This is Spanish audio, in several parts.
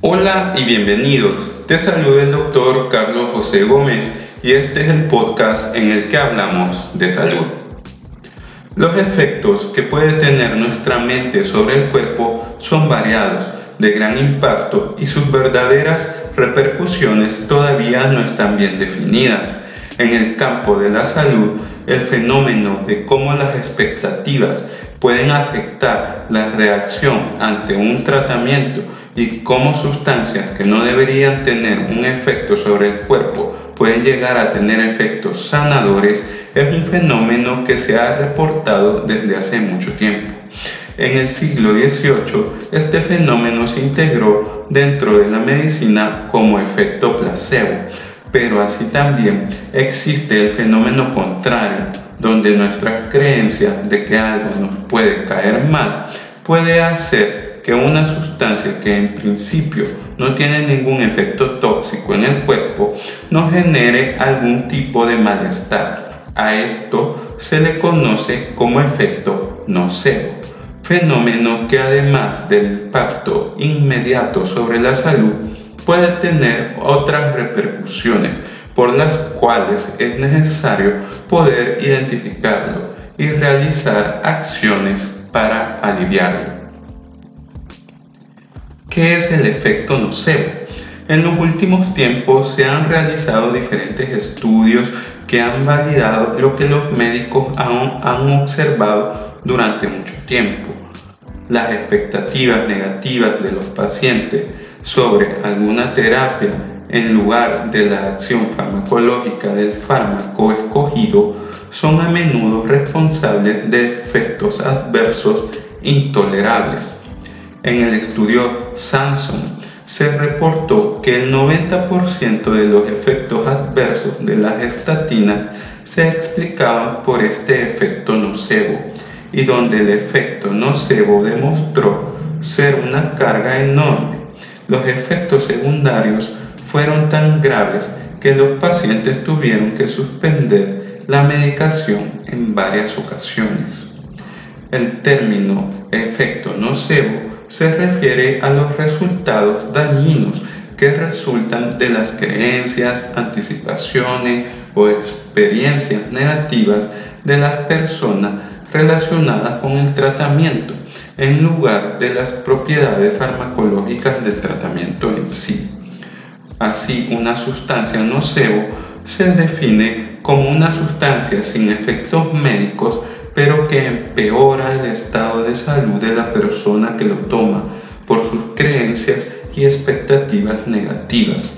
Hola y bienvenidos. Te saluda el doctor Carlos José Gómez y este es el podcast en el que hablamos de salud. Los efectos que puede tener nuestra mente sobre el cuerpo son variados, de gran impacto y sus verdaderas repercusiones todavía no están bien definidas. En el campo de la salud, el fenómeno de cómo las expectativas pueden afectar la reacción ante un tratamiento y cómo sustancias que no deberían tener un efecto sobre el cuerpo pueden llegar a tener efectos sanadores es un fenómeno que se ha reportado desde hace mucho tiempo. En el siglo XVIII, este fenómeno se integró dentro de la medicina como efecto placebo, pero así también existe el fenómeno contrario, donde nuestra creencia de que algo nos puede caer mal puede hacer que una sustancia que en principio no tiene ningún efecto tóxico en el cuerpo nos genere algún tipo de malestar. A esto se le conoce como efecto nocebo, fenómeno que además del impacto inmediato sobre la salud puede tener otras repercusiones por las cuales es necesario poder identificarlo y realizar acciones para aliviarlo. ¿Qué es el efecto nocebo? En los últimos tiempos se han realizado diferentes estudios que han validado lo que los médicos han, han observado durante mucho tiempo. Las expectativas negativas de los pacientes sobre alguna terapia en lugar de la acción farmacológica del fármaco escogido son a menudo responsables de efectos adversos intolerables. En el estudio Samson se reportó que el 90% de los efectos adversos de las estatinas se explicaban por este efecto nocebo y donde el efecto nocebo demostró ser una carga enorme los efectos secundarios fueron tan graves que los pacientes tuvieron que suspender la medicación en varias ocasiones. El término efecto nocebo se refiere a los resultados dañinos que resultan de las creencias, anticipaciones o experiencias negativas de las personas relacionadas con el tratamiento en lugar de las propiedades farmacológicas del tratamiento en sí. Así, una sustancia nocebo se define como una sustancia sin efectos médicos, pero que empeora el estado de salud de la persona que lo toma por sus creencias y expectativas negativas.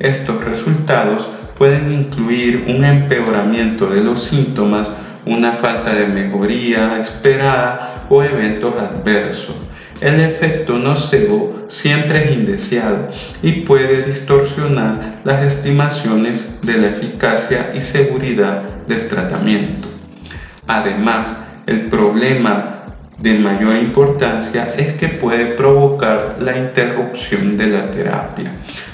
Estos resultados pueden incluir un empeoramiento de los síntomas, una falta de mejoría esperada o eventos adversos. El efecto nocebo siempre es indeseado y puede distorsionar las estimaciones de la eficacia y seguridad del tratamiento. Además, el problema de mayor importancia es que puede provocar la interrupción de la terapia,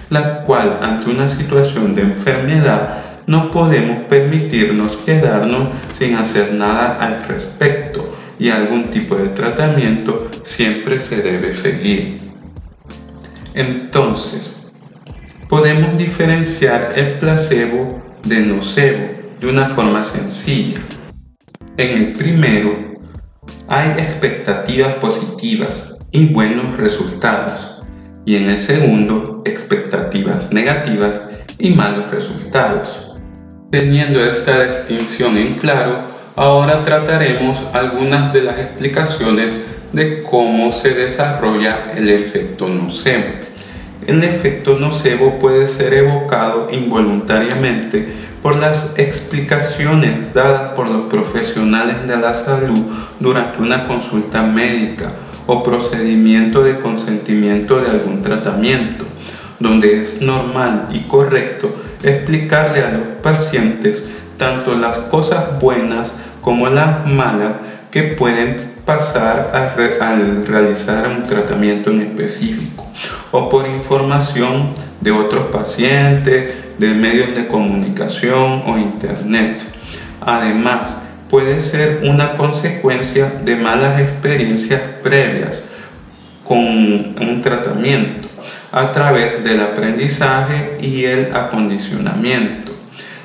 la cual ante una situación de enfermedad no podemos permitirnos quedarnos sin hacer nada al respecto y algún tipo de tratamiento siempre se debe seguir. Entonces, podemos diferenciar el placebo de nocebo de una forma sencilla. En el primero, hay expectativas positivas y buenos resultados. Y en el segundo, expectativas negativas y malos resultados. Teniendo esta distinción en claro, Ahora trataremos algunas de las explicaciones de cómo se desarrolla el efecto nocebo. El efecto nocebo puede ser evocado involuntariamente por las explicaciones dadas por los profesionales de la salud durante una consulta médica o procedimiento de consentimiento de algún tratamiento, donde es normal y correcto explicarle a los pacientes tanto las cosas buenas como las malas que pueden pasar al realizar un tratamiento en específico o por información de otros pacientes, de medios de comunicación o internet. Además, puede ser una consecuencia de malas experiencias previas con un tratamiento. a través del aprendizaje y el acondicionamiento.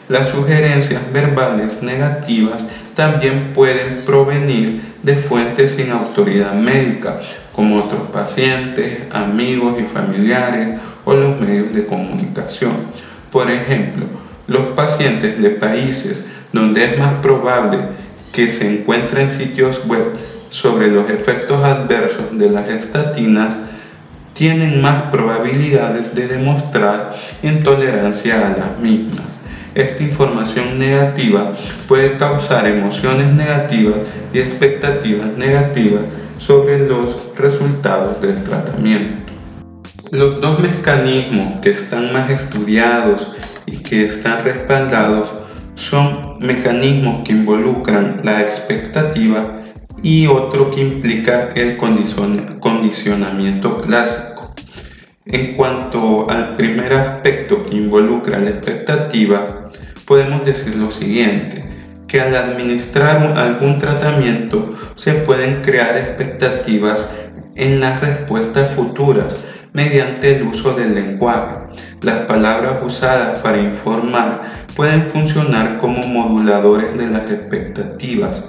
Las sugerencias verbales negativas también pueden provenir de fuentes sin autoridad médica, como otros pacientes, amigos y familiares o los medios de comunicación. Por ejemplo, los pacientes de países donde es más probable que se encuentren sitios web sobre los efectos adversos de las estatinas tienen más probabilidades de demostrar intolerancia a las mismas. Esta información negativa puede causar emociones negativas y expectativas negativas sobre los resultados del tratamiento. Los dos mecanismos que están más estudiados y que están respaldados son mecanismos que involucran la expectativa y otro que implica el condicionamiento clásico. En cuanto al primer aspecto que involucra la expectativa, podemos decir lo siguiente, que al administrar algún tratamiento se pueden crear expectativas en las respuestas futuras mediante el uso del lenguaje. Las palabras usadas para informar pueden funcionar como moduladores de las expectativas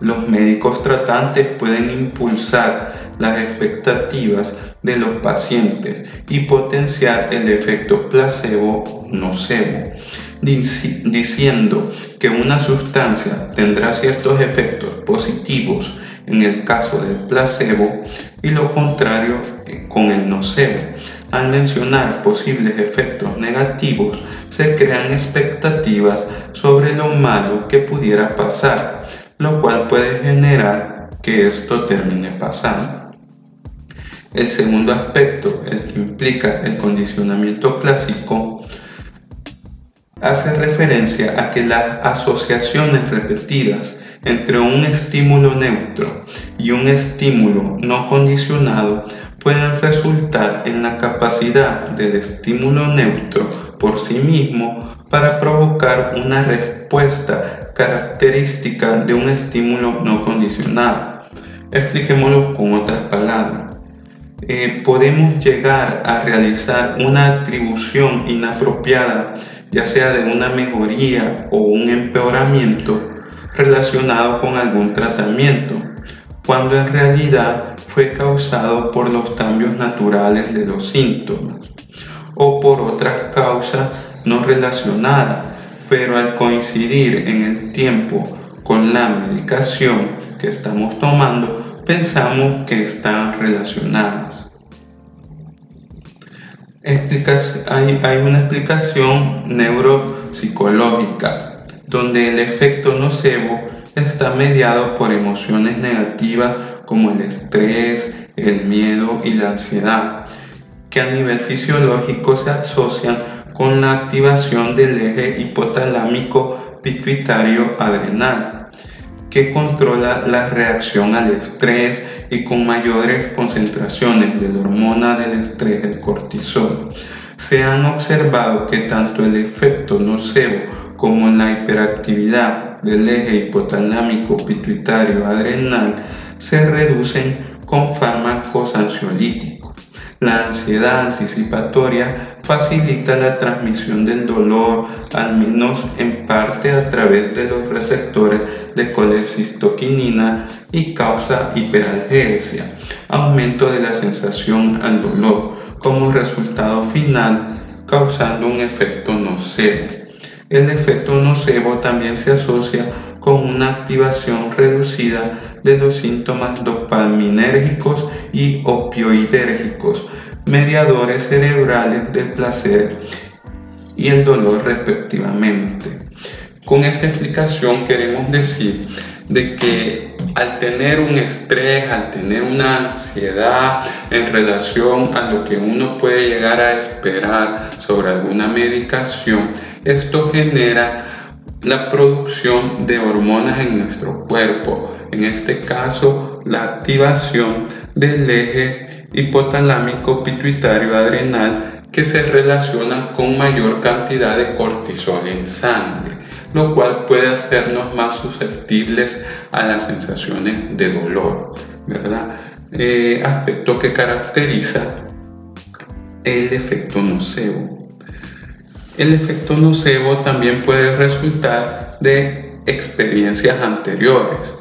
los médicos tratantes pueden impulsar las expectativas de los pacientes y potenciar el efecto placebo nocebo, diciendo que una sustancia tendrá ciertos efectos positivos en el caso del placebo y lo contrario eh, con el nocebo. Al mencionar posibles efectos negativos, se crean expectativas sobre lo malo que pudiera pasar lo cual puede generar que esto termine pasando. El segundo aspecto, el que implica el condicionamiento clásico, hace referencia a que las asociaciones repetidas entre un estímulo neutro y un estímulo no condicionado pueden resultar en la capacidad del estímulo neutro por sí mismo para provocar una respuesta característica de un estímulo no condicionado. Expliquémoslo con otras palabras. Eh, podemos llegar a realizar una atribución inapropiada, ya sea de una mejoría o un empeoramiento relacionado con algún tratamiento, cuando en realidad fue causado por los cambios naturales de los síntomas o por otras causas no relacionadas pero al coincidir en el tiempo con la medicación que estamos tomando, pensamos que están relacionadas. Hay, hay una explicación neuropsicológica, donde el efecto nocebo está mediado por emociones negativas como el estrés, el miedo y la ansiedad, que a nivel fisiológico se asocian con la activación del eje hipotalámico pituitario adrenal, que controla la reacción al estrés y con mayores concentraciones de la hormona del estrés, el cortisol. Se han observado que tanto el efecto nocebo como la hiperactividad del eje hipotalámico pituitario adrenal se reducen con fármacos ansiolíticos. La ansiedad anticipatoria facilita la transmisión del dolor, al menos en parte a través de los receptores de colecistoquinina y causa hiperalgesia, aumento de la sensación al dolor, como resultado final causando un efecto nocebo. El efecto nocebo también se asocia con una activación reducida de los síntomas dopaminérgicos y opioidérgicos, mediadores cerebrales del placer y el dolor respectivamente. Con esta explicación queremos decir de que al tener un estrés, al tener una ansiedad en relación a lo que uno puede llegar a esperar sobre alguna medicación, esto genera la producción de hormonas en nuestro cuerpo, en este caso la activación del eje hipotalámico pituitario adrenal que se relaciona con mayor cantidad de cortisol en sangre, lo cual puede hacernos más susceptibles a las sensaciones de dolor, ¿verdad? Eh, aspecto que caracteriza el efecto nocebo. El efecto nocebo también puede resultar de experiencias anteriores.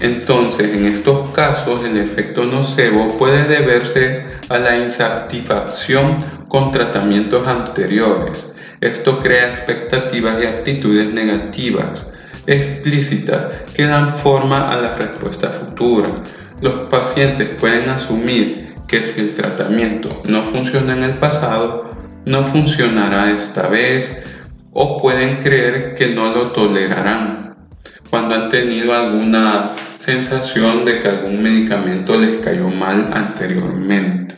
Entonces, en estos casos, el efecto nocebo puede deberse a la insatisfacción con tratamientos anteriores. Esto crea expectativas y actitudes negativas explícitas que dan forma a la respuesta futura. Los pacientes pueden asumir que si el tratamiento no funciona en el pasado, no funcionará esta vez o pueden creer que no lo tolerarán cuando han tenido alguna sensación de que algún medicamento les cayó mal anteriormente.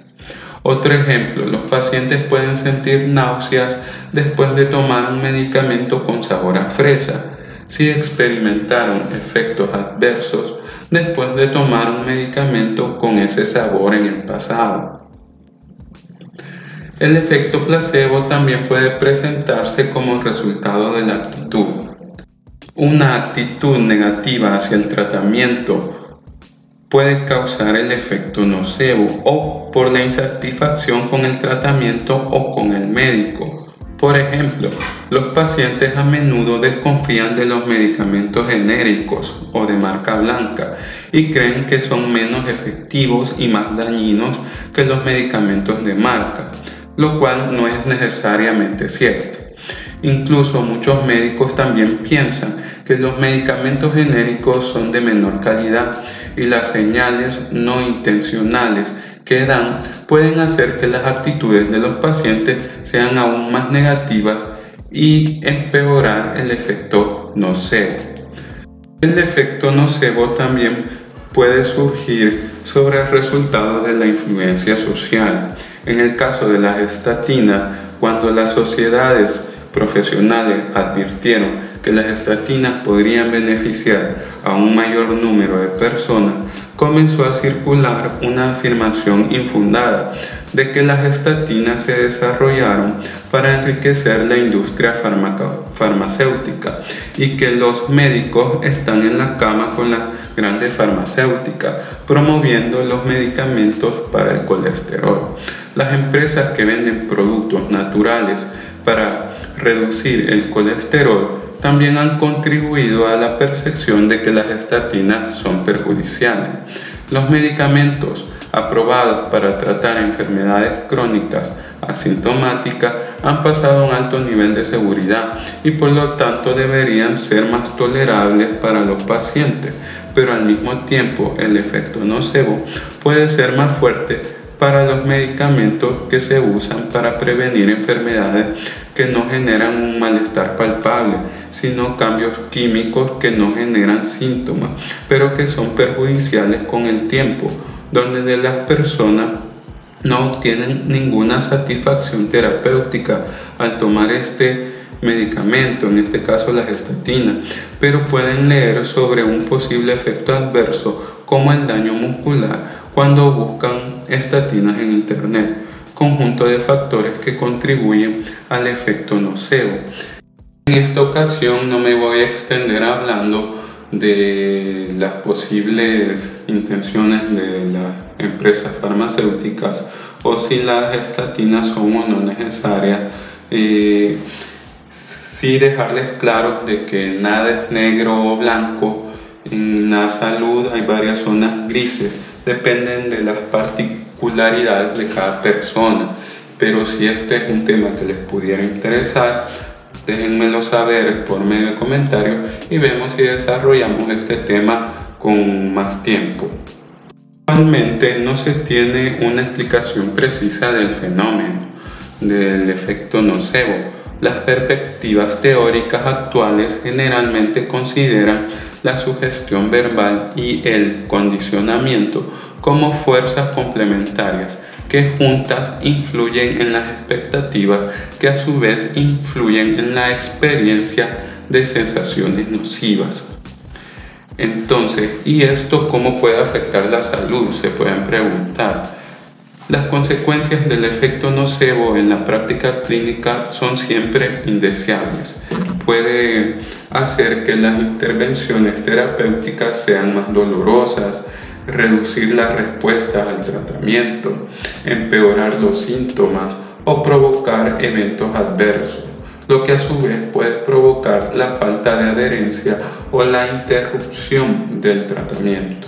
Otro ejemplo, los pacientes pueden sentir náuseas después de tomar un medicamento con sabor a fresa si experimentaron efectos adversos después de tomar un medicamento con ese sabor en el pasado. El efecto placebo también puede presentarse como resultado de la actitud. Una actitud negativa hacia el tratamiento puede causar el efecto nocebo o por la insatisfacción con el tratamiento o con el médico. Por ejemplo, los pacientes a menudo desconfían de los medicamentos genéricos o de marca blanca y creen que son menos efectivos y más dañinos que los medicamentos de marca, lo cual no es necesariamente cierto. Incluso muchos médicos también piensan que los medicamentos genéricos son de menor calidad y las señales no intencionales que dan pueden hacer que las actitudes de los pacientes sean aún más negativas y empeorar el efecto nocebo. El efecto nocebo también puede surgir sobre el resultado de la influencia social. En el caso de las estatinas, cuando las sociedades profesionales advirtieron que las estatinas podrían beneficiar a un mayor número de personas, comenzó a circular una afirmación infundada de que las estatinas se desarrollaron para enriquecer la industria farmacéutica y que los médicos están en la cama con las grandes farmacéuticas promoviendo los medicamentos para el colesterol. Las empresas que venden productos naturales para reducir el colesterol también han contribuido a la percepción de que las estatinas son perjudiciales. Los medicamentos aprobados para tratar enfermedades crónicas asintomáticas han pasado a un alto nivel de seguridad y por lo tanto deberían ser más tolerables para los pacientes, pero al mismo tiempo el efecto nocebo puede ser más fuerte para los medicamentos que se usan para prevenir enfermedades que no generan un malestar palpable, sino cambios químicos que no generan síntomas, pero que son perjudiciales con el tiempo, donde de las personas no obtienen ninguna satisfacción terapéutica al tomar este medicamento, en este caso la gestatina, pero pueden leer sobre un posible efecto adverso como el daño muscular cuando buscan estatinas en Internet, conjunto de factores que contribuyen al efecto nocebo. En esta ocasión no me voy a extender hablando de las posibles intenciones de las empresas farmacéuticas o si las estatinas son o no necesarias. Eh, sí dejarles claro de que nada es negro o blanco. En la salud hay varias zonas grises dependen de las particularidades de cada persona. Pero si este es un tema que les pudiera interesar, déjenmelo saber por medio de comentarios y vemos si desarrollamos este tema con más tiempo. Actualmente no se tiene una explicación precisa del fenómeno del efecto nocebo. Las perspectivas teóricas actuales generalmente consideran la sugestión verbal y el condicionamiento como fuerzas complementarias que juntas influyen en las expectativas que a su vez influyen en la experiencia de sensaciones nocivas. Entonces, ¿y esto cómo puede afectar la salud? Se pueden preguntar. Las consecuencias del efecto nocebo en la práctica clínica son siempre indeseables. Puede hacer que las intervenciones terapéuticas sean más dolorosas, reducir la respuesta al tratamiento, empeorar los síntomas o provocar eventos adversos, lo que a su vez puede provocar la falta de adherencia o la interrupción del tratamiento.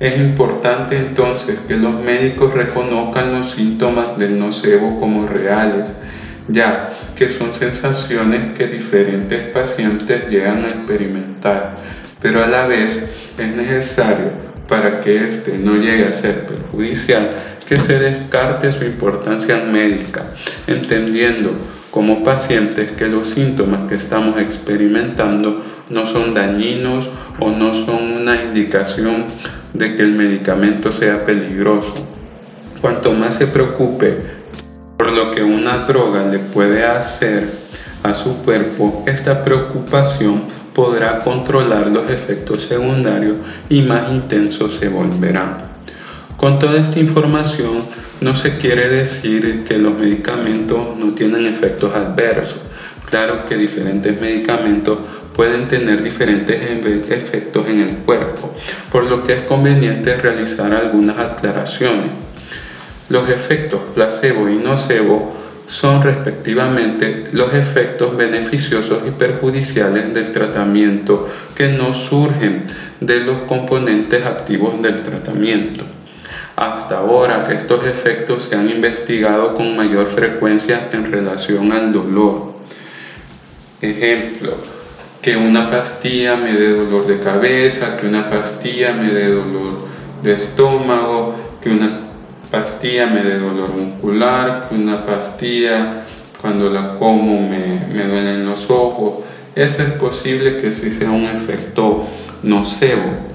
Es importante entonces que los médicos reconozcan los síntomas del nocebo como reales, ya que son sensaciones que diferentes pacientes llegan a experimentar, pero a la vez es necesario para que éste no llegue a ser perjudicial que se descarte su importancia médica, entendiendo como pacientes que los síntomas que estamos experimentando no son dañinos o no son una indicación de que el medicamento sea peligroso. Cuanto más se preocupe por lo que una droga le puede hacer a su cuerpo, esta preocupación podrá controlar los efectos secundarios y más intensos se volverán. Con toda esta información, no se quiere decir que los medicamentos no tienen efectos adversos. Claro que diferentes medicamentos pueden tener diferentes efectos en el cuerpo, por lo que es conveniente realizar algunas aclaraciones. Los efectos placebo y nocebo son respectivamente los efectos beneficiosos y perjudiciales del tratamiento que no surgen de los componentes activos del tratamiento. Hasta ahora estos efectos se han investigado con mayor frecuencia en relación al dolor. Ejemplo, que una pastilla me dé dolor de cabeza, que una pastilla me dé dolor de estómago, que una pastilla me dé dolor muscular, una pastilla cuando la como me, me duelen los ojos. Eso es posible que sí sea un efecto nocebo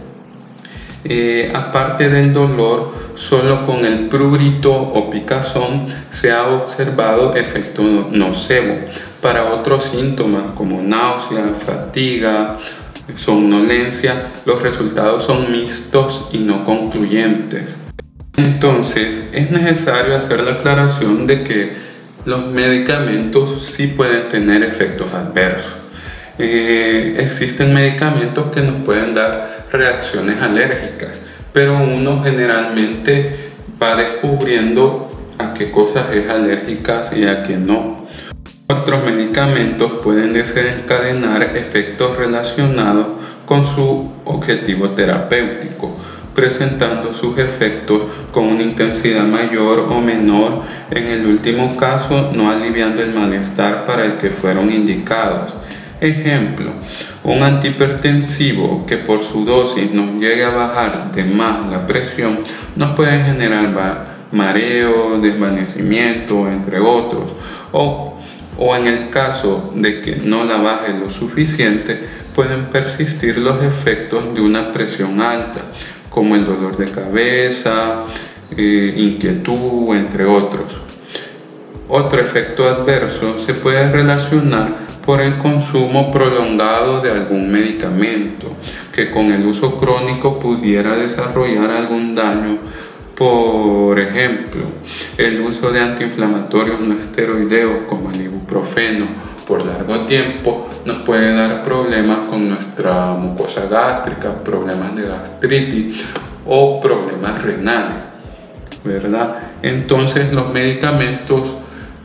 eh, aparte del dolor, solo con el prurito o picazón se ha observado efecto nocebo. Para otros síntomas como náusea, fatiga, somnolencia, los resultados son mixtos y no concluyentes. Entonces, es necesario hacer la aclaración de que los medicamentos sí pueden tener efectos adversos. Eh, existen medicamentos que nos pueden dar reacciones alérgicas, pero uno generalmente va descubriendo a qué cosas es alérgicas y a qué no. Otros medicamentos pueden desencadenar efectos relacionados con su objetivo terapéutico, presentando sus efectos con una intensidad mayor o menor, en el último caso no aliviando el malestar para el que fueron indicados. Ejemplo, un antihipertensivo que por su dosis nos llegue a bajar de más la presión nos puede generar mareo, desvanecimiento, entre otros. O, o en el caso de que no la baje lo suficiente, pueden persistir los efectos de una presión alta, como el dolor de cabeza, eh, inquietud, entre otros. Otro efecto adverso se puede relacionar por el consumo prolongado de algún medicamento que con el uso crónico pudiera desarrollar algún daño. Por ejemplo, el uso de antiinflamatorios no esteroideos como el ibuprofeno por largo tiempo nos puede dar problemas con nuestra mucosa gástrica, problemas de gastritis o problemas renales, ¿verdad? Entonces los medicamentos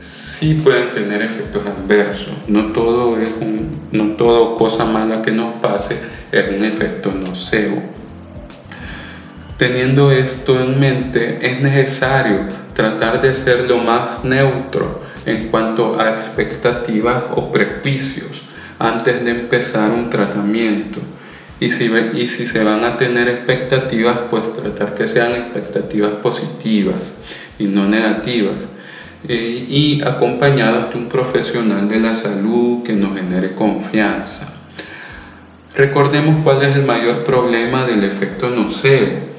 sí pueden tener efectos adversos. No todo es no todo cosa mala que nos pase es un efecto nocebo. Teniendo esto en mente, es necesario tratar de ser lo más neutro en cuanto a expectativas o prejuicios antes de empezar un tratamiento. Y si, y si se van a tener expectativas, pues tratar que sean expectativas positivas y no negativas eh, y acompañados de un profesional de la salud que nos genere confianza. Recordemos cuál es el mayor problema del efecto nocebo.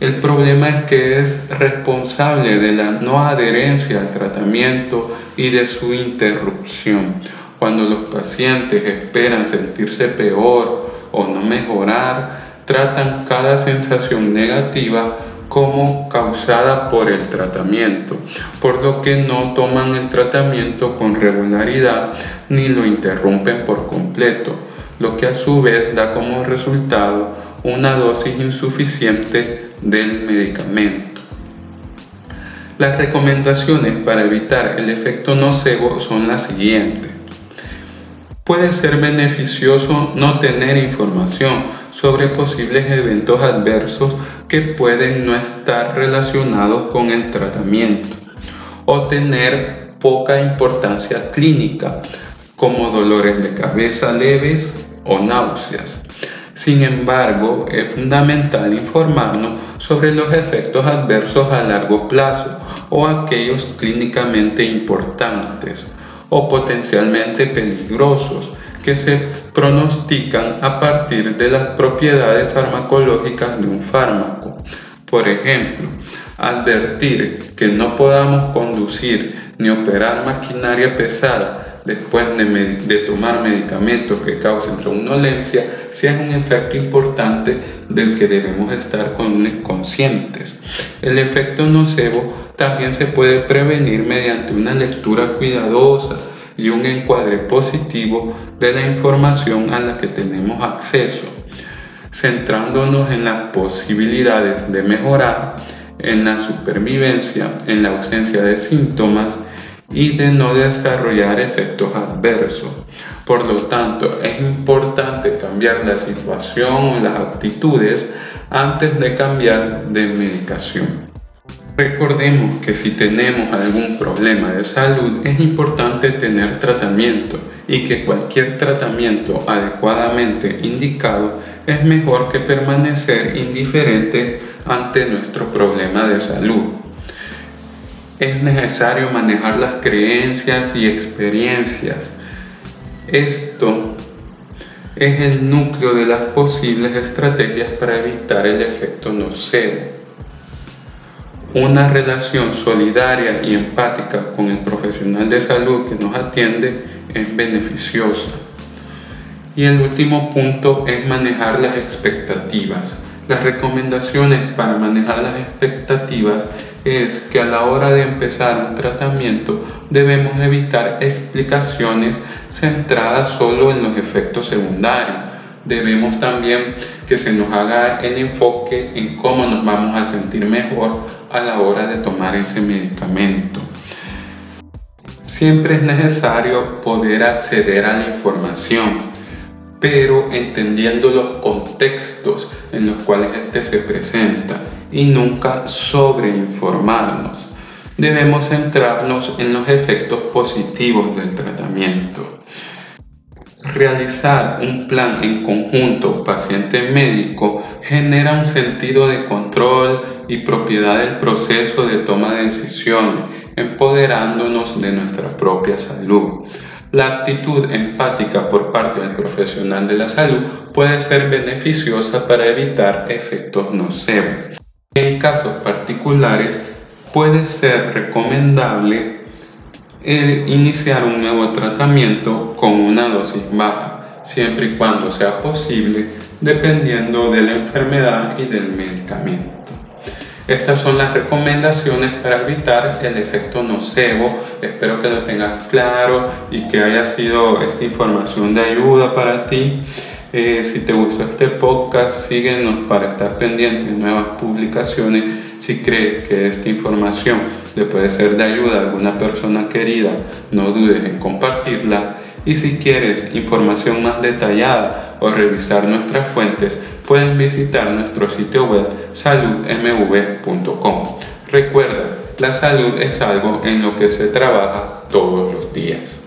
El problema es que es responsable de la no adherencia al tratamiento y de su interrupción. Cuando los pacientes esperan sentirse peor o no mejorar, tratan cada sensación negativa como causada por el tratamiento, por lo que no toman el tratamiento con regularidad ni lo interrumpen por completo, lo que a su vez da como resultado una dosis insuficiente del medicamento. Las recomendaciones para evitar el efecto nocebo son las siguientes. Puede ser beneficioso no tener información sobre posibles eventos adversos que pueden no estar relacionados con el tratamiento o tener poca importancia clínica, como dolores de cabeza leves o náuseas. Sin embargo, es fundamental informarnos sobre los efectos adversos a largo plazo o aquellos clínicamente importantes o potencialmente peligrosos que se pronostican a partir de las propiedades farmacológicas de un fármaco. Por ejemplo, advertir que no podamos conducir ni operar maquinaria pesada después de, tomar medicamentos que causen somnolencia, si es un efecto importante del que debemos estar conscientes. El efecto nocebo también se puede prevenir mediante una lectura cuidadosa y un encuadre positivo de la información a la que tenemos acceso, centrándonos en las posibilidades de mejorar, en la supervivencia, en la ausencia de síntomas y de no desarrollar efectos adversos. Por lo tanto, es importante cambiar la situación o las actitudes antes de cambiar de medicación. Recordemos que si tenemos algún problema de salud es importante tener tratamiento y que cualquier tratamiento adecuadamente indicado es mejor que permanecer indiferente ante nuestro problema de salud. Es necesario manejar las creencias y experiencias. Esto es el núcleo de las posibles estrategias para evitar el efecto nocebo. Una relación solidaria y empática con el profesional de salud que nos atiende es beneficiosa. Y el último punto es manejar las expectativas. Las recomendaciones para manejar las expectativas es que a la hora de empezar un tratamiento debemos evitar explicaciones centradas solo en los efectos secundarios. Debemos también que se nos haga el enfoque en cómo nos vamos a sentir mejor a la hora de tomar ese medicamento. Siempre es necesario poder acceder a la información, pero entendiendo los contextos en los cuales éste se presenta y nunca sobreinformarnos. Debemos centrarnos en los efectos positivos del tratamiento. Realizar un plan en conjunto paciente-médico genera un sentido de control y propiedad del proceso de toma de decisiones, empoderándonos de nuestra propia salud. La actitud empática por parte del profesional de la salud puede ser beneficiosa para evitar efectos nocivos. En casos particulares puede ser recomendable iniciar un nuevo tratamiento con una dosis baja, siempre y cuando sea posible, dependiendo de la enfermedad y del medicamento. Estas son las recomendaciones para evitar el efecto nocebo. Espero que lo tengas claro y que haya sido esta información de ayuda para ti. Eh, si te gustó este podcast, síguenos para estar pendiente de nuevas publicaciones. Si crees que esta información le puede ser de ayuda a alguna persona querida, no dudes en compartirla. Y si quieres información más detallada o revisar nuestras fuentes, pueden visitar nuestro sitio web saludmv.com. Recuerda, la salud es algo en lo que se trabaja todos los días.